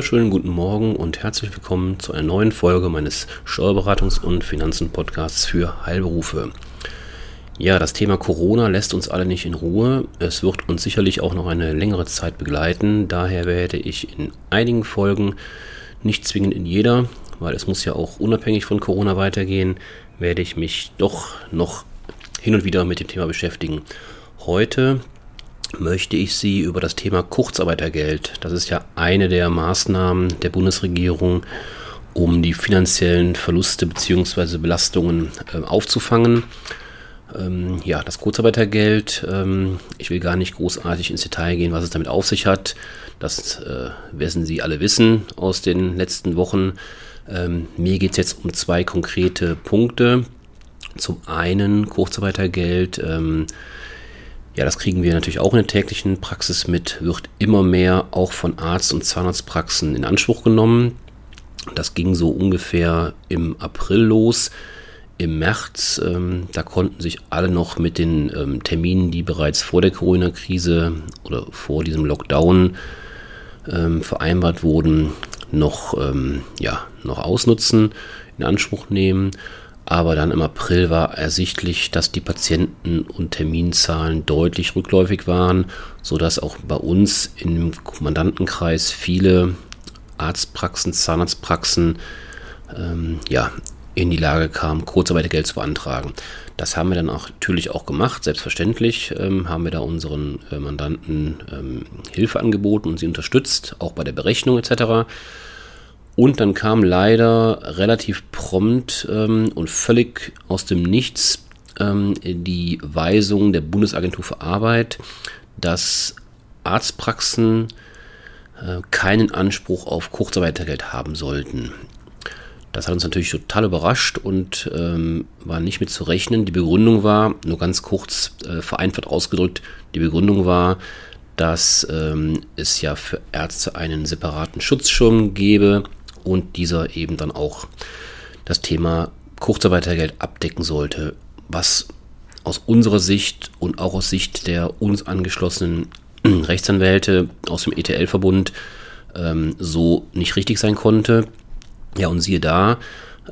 Wunderschönen guten Morgen und herzlich willkommen zu einer neuen Folge meines Steuerberatungs- und Finanzen-Podcasts für Heilberufe. Ja, das Thema Corona lässt uns alle nicht in Ruhe. Es wird uns sicherlich auch noch eine längere Zeit begleiten. Daher werde ich in einigen Folgen, nicht zwingend in jeder, weil es muss ja auch unabhängig von Corona weitergehen, werde ich mich doch noch hin und wieder mit dem Thema beschäftigen. Heute möchte ich Sie über das Thema Kurzarbeitergeld, das ist ja eine der Maßnahmen der Bundesregierung, um die finanziellen Verluste bzw. Belastungen äh, aufzufangen. Ähm, ja, das Kurzarbeitergeld, ähm, ich will gar nicht großartig ins Detail gehen, was es damit auf sich hat. Das äh, werden Sie alle wissen aus den letzten Wochen. Ähm, mir geht es jetzt um zwei konkrete Punkte. Zum einen Kurzarbeitergeld. Ja, das kriegen wir natürlich auch in der täglichen Praxis mit, wird immer mehr auch von Arzt- und Zahnarztpraxen in Anspruch genommen. Das ging so ungefähr im April los. Im März, ähm, da konnten sich alle noch mit den ähm, Terminen, die bereits vor der Corona-Krise oder vor diesem Lockdown ähm, vereinbart wurden, noch, ähm, ja, noch ausnutzen, in Anspruch nehmen. Aber dann im April war ersichtlich, dass die Patienten- und Terminzahlen deutlich rückläufig waren, sodass auch bei uns im Kommandantenkreis viele Arztpraxen, Zahnarztpraxen ähm, ja, in die Lage kamen, Kurzarbeitergeld zu beantragen. Das haben wir dann auch natürlich auch gemacht. Selbstverständlich ähm, haben wir da unseren äh, Mandanten ähm, Hilfe angeboten und sie unterstützt, auch bei der Berechnung etc. Und dann kam leider relativ prompt ähm, und völlig aus dem Nichts ähm, die Weisung der Bundesagentur für Arbeit, dass Arztpraxen äh, keinen Anspruch auf Kurzarbeitergeld haben sollten. Das hat uns natürlich total überrascht und ähm, war nicht mit zu rechnen. Die Begründung war, nur ganz kurz äh, vereinfacht ausgedrückt, die Begründung war, dass ähm, es ja für Ärzte einen separaten Schutzschirm gebe, und dieser eben dann auch das Thema Kurzarbeitergeld abdecken sollte, was aus unserer Sicht und auch aus Sicht der uns angeschlossenen Rechtsanwälte aus dem ETL-Verbund ähm, so nicht richtig sein konnte. Ja, und siehe da,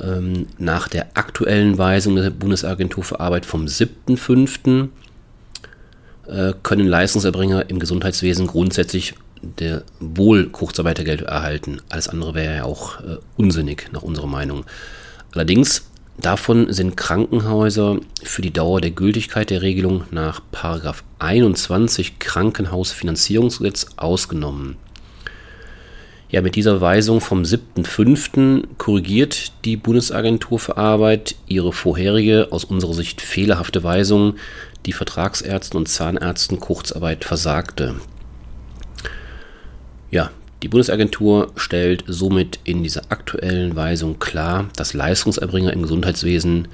ähm, nach der aktuellen Weisung der Bundesagentur für Arbeit vom 7.5. Äh, können Leistungserbringer im Gesundheitswesen grundsätzlich der wohl Kurzarbeitergeld erhalten. Alles andere wäre ja auch äh, unsinnig nach unserer Meinung. Allerdings davon sind Krankenhäuser für die Dauer der Gültigkeit der Regelung nach 21 Krankenhausfinanzierungsgesetz ausgenommen. Ja, mit dieser Weisung vom 7.5. korrigiert die Bundesagentur für Arbeit ihre vorherige, aus unserer Sicht fehlerhafte Weisung, die Vertragsärzten und Zahnärzten Kurzarbeit versagte. Ja, die Bundesagentur stellt somit in dieser aktuellen Weisung klar, dass Leistungserbringer im Gesundheitswesen,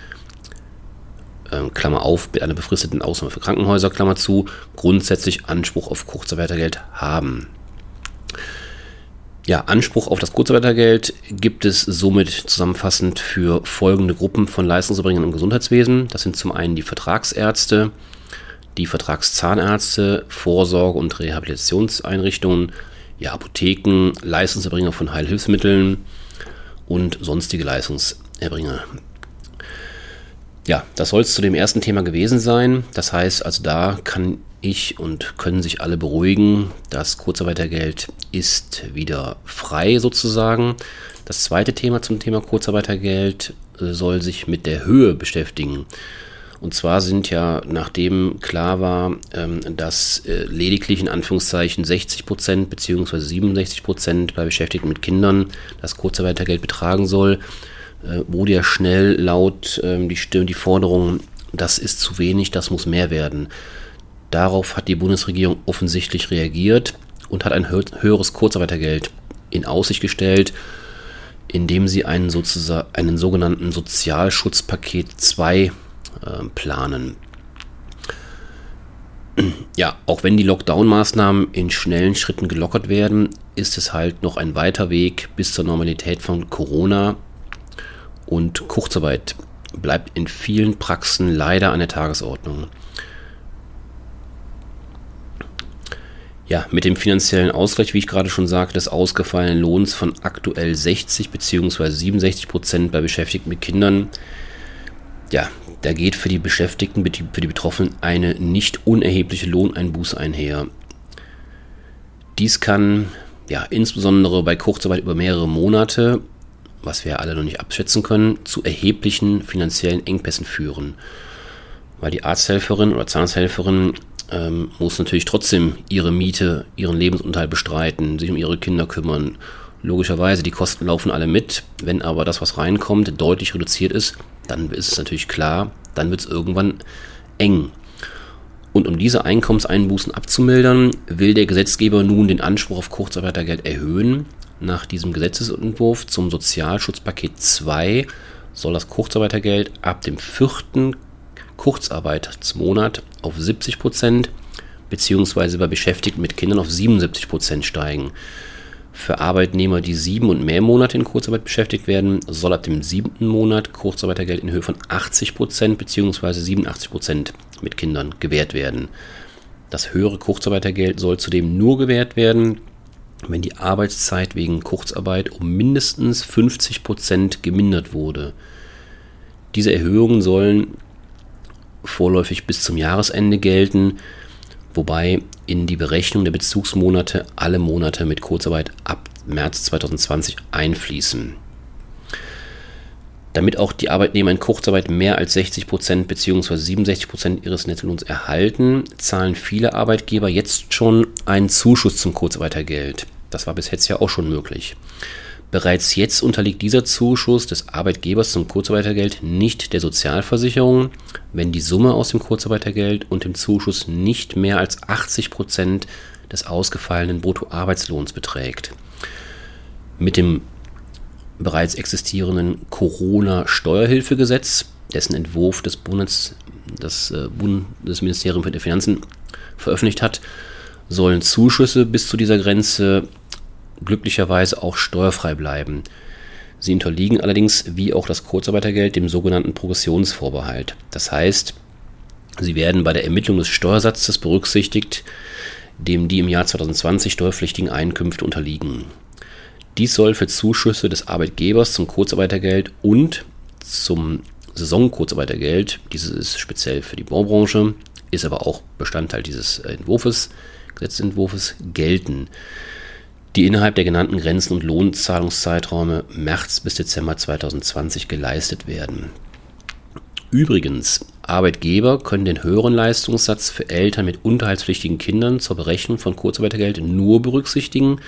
äh, Klammer auf, mit einer befristeten Ausnahme für Krankenhäuser, Klammer zu, grundsätzlich Anspruch auf Kurzarbeitergeld haben. Ja, Anspruch auf das Kurzarbeitergeld gibt es somit zusammenfassend für folgende Gruppen von Leistungserbringern im Gesundheitswesen. Das sind zum einen die Vertragsärzte, die Vertragszahnärzte, Vorsorge- und Rehabilitationseinrichtungen, ja, Apotheken, Leistungserbringer von Heilhilfsmitteln und sonstige Leistungserbringer. Ja, das soll es zu dem ersten Thema gewesen sein. Das heißt, also da kann ich und können sich alle beruhigen. Das Kurzarbeitergeld ist wieder frei sozusagen. Das zweite Thema zum Thema Kurzarbeitergeld äh, soll sich mit der Höhe beschäftigen. Und zwar sind ja, nachdem klar war, ähm, dass äh, lediglich in Anführungszeichen 60 Prozent bzw. 67 Prozent bei Beschäftigten mit Kindern das Kurzarbeitergeld betragen soll, äh, wurde ja schnell laut ähm, die Stimme, die Forderung, das ist zu wenig, das muss mehr werden. Darauf hat die Bundesregierung offensichtlich reagiert und hat ein höheres Kurzarbeitergeld in Aussicht gestellt, indem sie einen, sozusagen, einen sogenannten Sozialschutzpaket 2 äh, planen. Ja, auch wenn die Lockdown-Maßnahmen in schnellen Schritten gelockert werden, ist es halt noch ein weiter Weg bis zur Normalität von Corona und Kurzarbeit bleibt in vielen Praxen leider an der Tagesordnung. Ja, mit dem finanziellen Ausgleich, wie ich gerade schon sagte, des ausgefallenen Lohns von aktuell 60 bzw. 67 Prozent bei Beschäftigten mit Kindern, ja, da geht für die Beschäftigten, für die Betroffenen eine nicht unerhebliche Lohneinbuße einher. Dies kann ja insbesondere bei Kurzarbeit über mehrere Monate, was wir alle noch nicht abschätzen können, zu erheblichen finanziellen Engpässen führen. Weil die Arzthelferin oder Zahnarzthelferin ähm, muss natürlich trotzdem ihre Miete, ihren Lebensunterhalt bestreiten, sich um ihre Kinder kümmern. Logischerweise, die Kosten laufen alle mit. Wenn aber das, was reinkommt, deutlich reduziert ist, dann ist es natürlich klar, dann wird es irgendwann eng. Und um diese Einkommenseinbußen abzumildern, will der Gesetzgeber nun den Anspruch auf Kurzarbeitergeld erhöhen. Nach diesem Gesetzesentwurf zum Sozialschutzpaket 2 soll das Kurzarbeitergeld ab dem vierten Kurzarbeitsmonat auf 70 Prozent beziehungsweise bei Beschäftigten mit Kindern auf 77 Prozent steigen. Für Arbeitnehmer, die sieben und mehr Monate in Kurzarbeit beschäftigt werden, soll ab dem siebten Monat Kurzarbeitergeld in Höhe von 80 Prozent bzw. 87 Prozent mit Kindern gewährt werden. Das höhere Kurzarbeitergeld soll zudem nur gewährt werden, wenn die Arbeitszeit wegen Kurzarbeit um mindestens 50 Prozent gemindert wurde. Diese Erhöhungen sollen vorläufig bis zum Jahresende gelten, wobei in die Berechnung der Bezugsmonate alle Monate mit Kurzarbeit ab März 2020 einfließen. Damit auch die Arbeitnehmer in Kurzarbeit mehr als 60% bzw. 67% ihres Nettolohns erhalten, zahlen viele Arbeitgeber jetzt schon einen Zuschuss zum Kurzarbeitergeld. Das war bis jetzt ja auch schon möglich. Bereits jetzt unterliegt dieser Zuschuss des Arbeitgebers zum Kurzarbeitergeld nicht der Sozialversicherung, wenn die Summe aus dem Kurzarbeitergeld und dem Zuschuss nicht mehr als 80 Prozent des ausgefallenen Bruttoarbeitslohns beträgt. Mit dem bereits existierenden Corona-Steuerhilfegesetz, dessen Entwurf des Bundes, das äh, Bundesministerium für die Finanzen veröffentlicht hat, sollen Zuschüsse bis zu dieser Grenze glücklicherweise auch steuerfrei bleiben. Sie unterliegen allerdings, wie auch das Kurzarbeitergeld, dem sogenannten Progressionsvorbehalt. Das heißt, sie werden bei der Ermittlung des Steuersatzes berücksichtigt, dem die im Jahr 2020 steuerpflichtigen Einkünfte unterliegen. Dies soll für Zuschüsse des Arbeitgebers zum Kurzarbeitergeld und zum Saisonkurzarbeitergeld, dieses ist speziell für die Baubranche, ist aber auch Bestandteil dieses Entwurfs, Gesetzentwurfs, gelten die innerhalb der genannten Grenzen und Lohnzahlungszeiträume März bis Dezember 2020 geleistet werden. Übrigens, Arbeitgeber können den höheren Leistungssatz für Eltern mit unterhaltspflichtigen Kindern zur Berechnung von Kurzarbeitergeld nur berücksichtigen,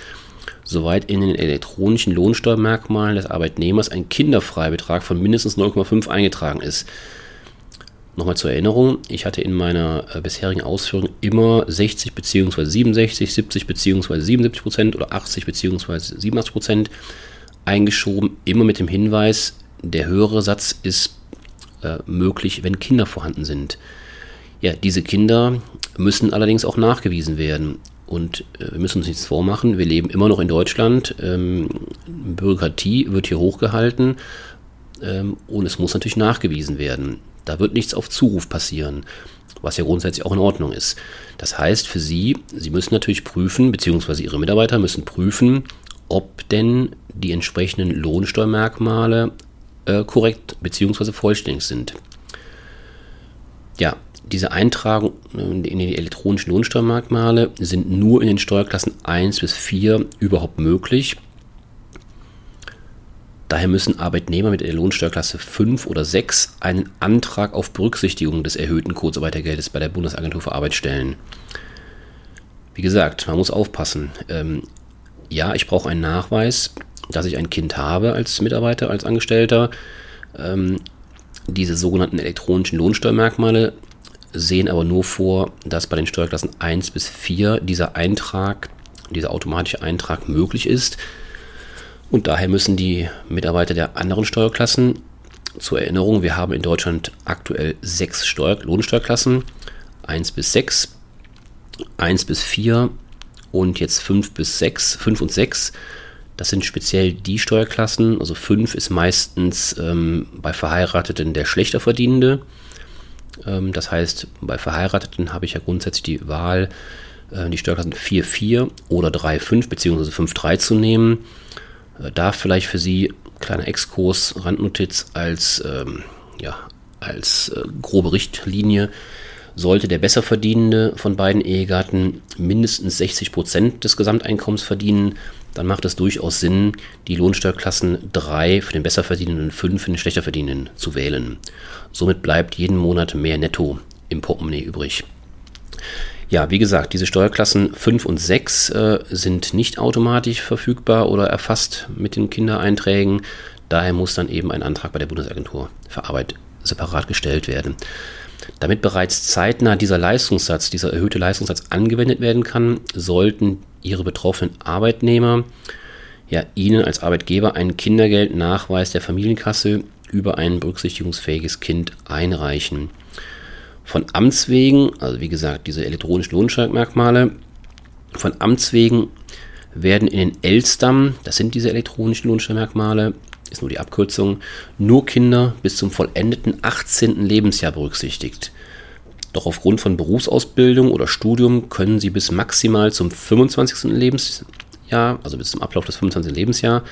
soweit in den elektronischen Lohnsteuermerkmalen des Arbeitnehmers ein Kinderfreibetrag von mindestens 0,5 eingetragen ist. Nochmal zur Erinnerung, ich hatte in meiner äh, bisherigen Ausführung immer 60 bzw. 67, 70 bzw. 77 Prozent oder 80 bzw. 87 Prozent eingeschoben, immer mit dem Hinweis, der höhere Satz ist äh, möglich, wenn Kinder vorhanden sind. Ja, diese Kinder müssen allerdings auch nachgewiesen werden. Und äh, wir müssen uns nichts vormachen, wir leben immer noch in Deutschland. Ähm, Bürokratie wird hier hochgehalten und es muss natürlich nachgewiesen werden. Da wird nichts auf Zuruf passieren, was ja grundsätzlich auch in Ordnung ist. Das heißt für Sie, Sie müssen natürlich prüfen, beziehungsweise Ihre Mitarbeiter müssen prüfen, ob denn die entsprechenden Lohnsteuermerkmale äh, korrekt beziehungsweise vollständig sind. Ja, diese Eintragung in die elektronischen Lohnsteuermerkmale sind nur in den Steuerklassen 1 bis 4 überhaupt möglich. Daher müssen Arbeitnehmer mit der Lohnsteuerklasse 5 oder 6 einen Antrag auf Berücksichtigung des erhöhten Kurzarbeitergeldes bei der Bundesagentur für Arbeit stellen. Wie gesagt, man muss aufpassen. Ähm, ja, ich brauche einen Nachweis, dass ich ein Kind habe als Mitarbeiter, als Angestellter. Ähm, diese sogenannten elektronischen Lohnsteuermerkmale sehen aber nur vor, dass bei den Steuerklassen 1 bis 4 dieser Eintrag, dieser automatische Eintrag möglich ist. Und daher müssen die Mitarbeiter der anderen Steuerklassen, zur Erinnerung, wir haben in Deutschland aktuell sechs Steuer Lohnsteuerklassen, 1 bis 6, 1 bis 4 und jetzt 5 bis 6, 5 und 6. Das sind speziell die Steuerklassen. Also 5 ist meistens ähm, bei Verheirateten der schlechter verdienende. Ähm, das heißt, bei Verheirateten habe ich ja grundsätzlich die Wahl, äh, die Steuerklassen 4.4 oder 3.5 bzw. 5.3 zu nehmen. Äh, da vielleicht für Sie kleiner Exkurs, Randnotiz als, ähm, ja, als äh, grobe Richtlinie. Sollte der Besserverdienende von beiden Ehegatten mindestens 60 Prozent des Gesamteinkommens verdienen, dann macht es durchaus Sinn, die Lohnsteuerklassen 3 für den Besserverdienenden und 5 für den Schlechterverdienenden zu wählen. Somit bleibt jeden Monat mehr Netto im Portemonnaie übrig. Ja, wie gesagt, diese Steuerklassen 5 und 6 äh, sind nicht automatisch verfügbar oder erfasst mit den Kindereinträgen. Daher muss dann eben ein Antrag bei der Bundesagentur für Arbeit separat gestellt werden. Damit bereits zeitnah dieser Leistungssatz, dieser erhöhte Leistungssatz angewendet werden kann, sollten Ihre betroffenen Arbeitnehmer ja Ihnen als Arbeitgeber einen Kindergeldnachweis der Familienkasse über ein berücksichtigungsfähiges Kind einreichen. Von Amts wegen, also wie gesagt, diese elektronischen Lohnsteuermerkmale, von Amts wegen werden in den Elstern, das sind diese elektronischen Lohnsteuermerkmale, ist nur die Abkürzung, nur Kinder bis zum vollendeten 18. Lebensjahr berücksichtigt. Doch aufgrund von Berufsausbildung oder Studium können sie bis maximal zum 25. Lebensjahr, also bis zum Ablauf des 25. Lebensjahr,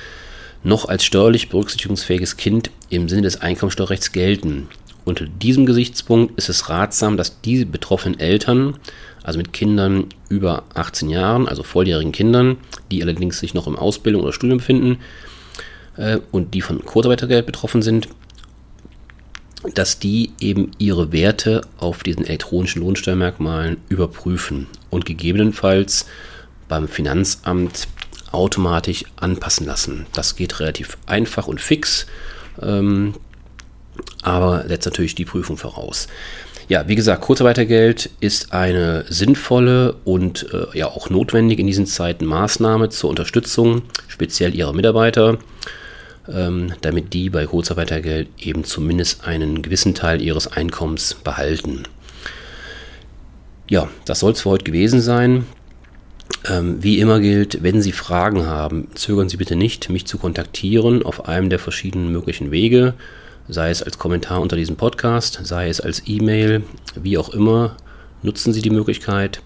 noch als steuerlich berücksichtigungsfähiges Kind im Sinne des Einkommensteuerrechts gelten. Unter diesem Gesichtspunkt ist es ratsam, dass die betroffenen Eltern, also mit Kindern über 18 Jahren, also volljährigen Kindern, die allerdings sich noch in Ausbildung oder Studium befinden äh, und die von Kurzarbeitergeld betroffen sind, dass die eben ihre Werte auf diesen elektronischen Lohnsteuermerkmalen überprüfen und gegebenenfalls beim Finanzamt automatisch anpassen lassen. Das geht relativ einfach und fix. Ähm, aber setzt natürlich die Prüfung voraus. Ja, wie gesagt, Kurzarbeitergeld ist eine sinnvolle und äh, ja auch notwendige in diesen Zeiten Maßnahme zur Unterstützung, speziell ihrer Mitarbeiter, ähm, damit die bei Kurzarbeitergeld eben zumindest einen gewissen Teil ihres Einkommens behalten. Ja, das soll es für heute gewesen sein. Ähm, wie immer gilt, wenn Sie Fragen haben, zögern Sie bitte nicht, mich zu kontaktieren auf einem der verschiedenen möglichen Wege sei es als Kommentar unter diesem Podcast, sei es als E-Mail, wie auch immer, nutzen Sie die Möglichkeit.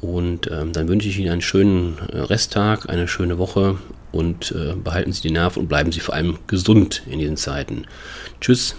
Und ähm, dann wünsche ich Ihnen einen schönen äh, Resttag, eine schöne Woche und äh, behalten Sie die Nerven und bleiben Sie vor allem gesund in diesen Zeiten. Tschüss,